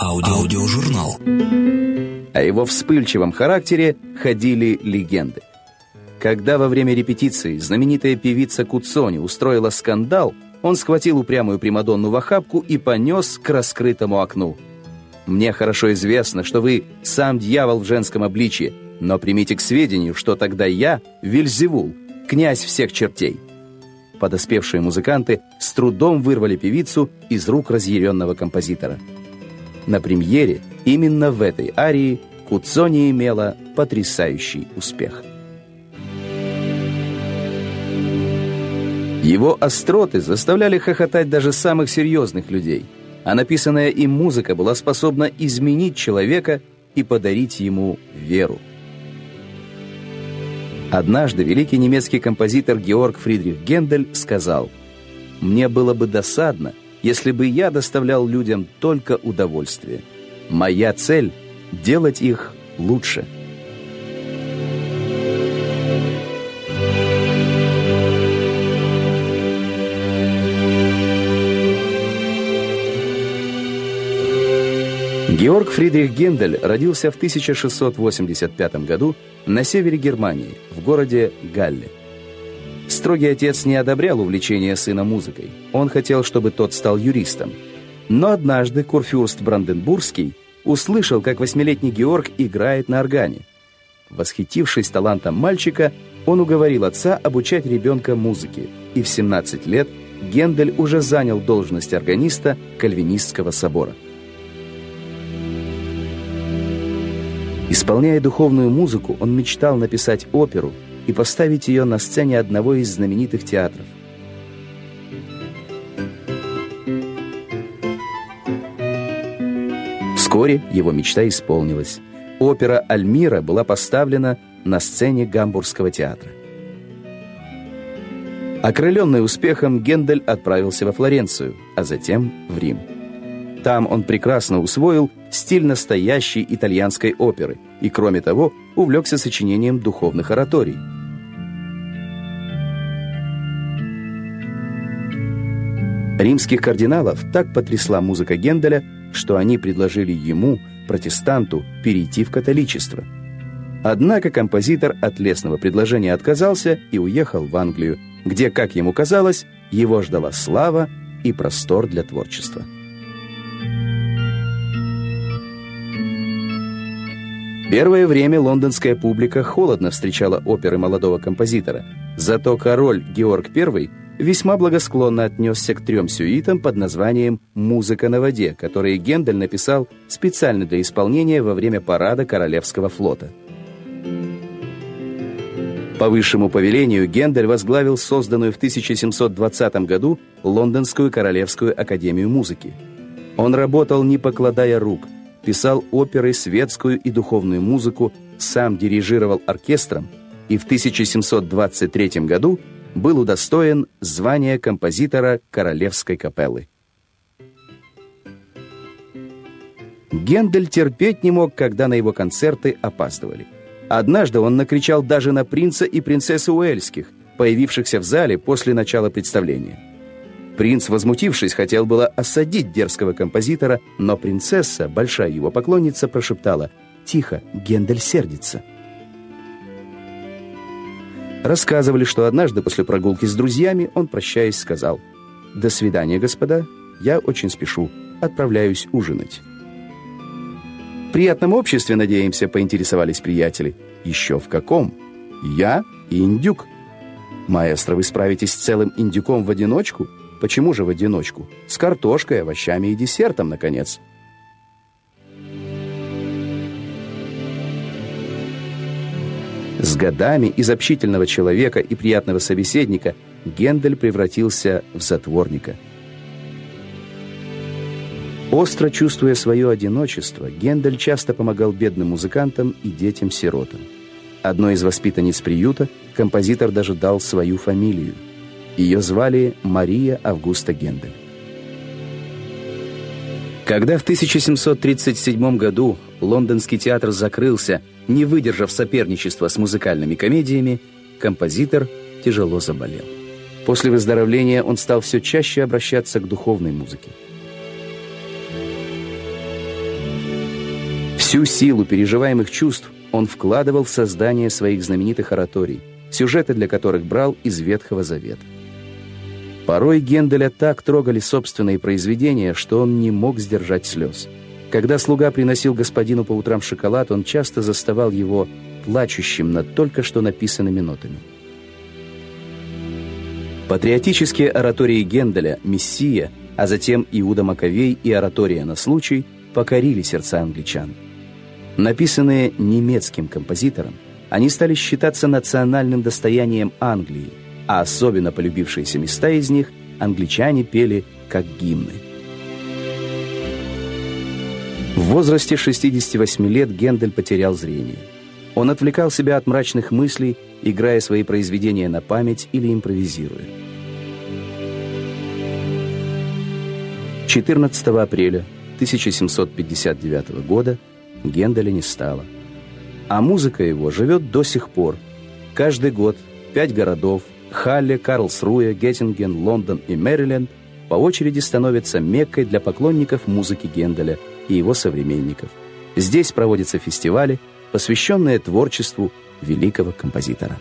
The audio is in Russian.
Аудио- аудиожурнал. О его вспыльчивом характере ходили легенды. Когда во время репетиции знаменитая певица Куцони устроила скандал, он схватил упрямую Примадонну в охапку и понес к раскрытому окну. «Мне хорошо известно, что вы сам дьявол в женском обличье, но примите к сведению, что тогда я Вильзевул, князь всех чертей». Подоспевшие музыканты с трудом вырвали певицу из рук разъяренного композитора. На премьере именно в этой арии Куцони имела потрясающий успех. Его остроты заставляли хохотать даже самых серьезных людей, а написанная им музыка была способна изменить человека и подарить ему веру. Однажды великий немецкий композитор Георг Фридрих Гендель сказал, «Мне было бы досадно, если бы я доставлял людям только удовольствие. Моя цель — делать их лучше». Георг Фридрих Гендель родился в 1685 году на севере Германии, в городе Галле. Строгий отец не одобрял увлечение сына музыкой. Он хотел, чтобы тот стал юристом. Но однажды Курфюрст Бранденбургский услышал, как восьмилетний Георг играет на органе. Восхитившись талантом мальчика, он уговорил отца обучать ребенка музыке, и в 17 лет Гендель уже занял должность органиста Кальвинистского собора. Исполняя духовную музыку, он мечтал написать оперу и поставить ее на сцене одного из знаменитых театров. Вскоре его мечта исполнилась. Опера «Альмира» была поставлена на сцене Гамбургского театра. Окрыленный успехом, Гендель отправился во Флоренцию, а затем в Рим. Там он прекрасно усвоил стиль настоящей итальянской оперы и, кроме того, увлекся сочинением духовных ораторий. Римских кардиналов так потрясла музыка Генделя, что они предложили ему, протестанту, перейти в католичество. Однако композитор от лесного предложения отказался и уехал в Англию, где, как ему казалось, его ждала слава и простор для творчества. Первое время лондонская публика холодно встречала оперы молодого композитора, зато король Георг I весьма благосклонно отнесся к трем сюитам под названием «Музыка на воде», которые Гендель написал специально для исполнения во время парада Королевского флота. По высшему повелению Гендель возглавил созданную в 1720 году Лондонскую Королевскую Академию Музыки. Он работал, не покладая рук – писал оперы, светскую и духовную музыку, сам дирижировал оркестром и в 1723 году был удостоен звания композитора Королевской капеллы. Гендель терпеть не мог, когда на его концерты опаздывали. Однажды он накричал даже на принца и принцессу Уэльских, появившихся в зале после начала представления. Принц, возмутившись, хотел было осадить дерзкого композитора, но принцесса, большая его поклонница, прошептала «Тихо, Гендель сердится». Рассказывали, что однажды после прогулки с друзьями он, прощаясь, сказал «До свидания, господа, я очень спешу, отправляюсь ужинать». «В приятном обществе, надеемся», — поинтересовались приятели. «Еще в каком?» «Я и индюк». «Маэстро, вы справитесь с целым индюком в одиночку?» Почему же в одиночку? С картошкой, овощами и десертом, наконец. С годами из общительного человека и приятного собеседника Гендель превратился в затворника. Остро чувствуя свое одиночество, Гендель часто помогал бедным музыкантам и детям-сиротам. Одной из воспитанниц приюта композитор даже дал свою фамилию – ее звали Мария Августа Гендель. Когда в 1737 году лондонский театр закрылся, не выдержав соперничества с музыкальными комедиями, композитор тяжело заболел. После выздоровления он стал все чаще обращаться к духовной музыке. Всю силу переживаемых чувств он вкладывал в создание своих знаменитых ораторий, сюжеты для которых брал из Ветхого Завета. Порой Генделя так трогали собственные произведения, что он не мог сдержать слез. Когда слуга приносил господину по утрам шоколад, он часто заставал его плачущим над только что написанными нотами. Патриотические оратории Генделя «Мессия», а затем Иуда Маковей и оратория на случай покорили сердца англичан. Написанные немецким композитором, они стали считаться национальным достоянием Англии, а особенно полюбившиеся места из них англичане пели как гимны. В возрасте 68 лет Гендель потерял зрение. Он отвлекал себя от мрачных мыслей, играя свои произведения на память или импровизируя. 14 апреля 1759 года Генделя не стало. А музыка его живет до сих пор. Каждый год пять городов – Халле, Карлсруэ, Геттинген, Лондон и Мэриленд – по очереди становятся меккой для поклонников музыки Генделя и его современников. Здесь проводятся фестивали, посвященные творчеству великого композитора.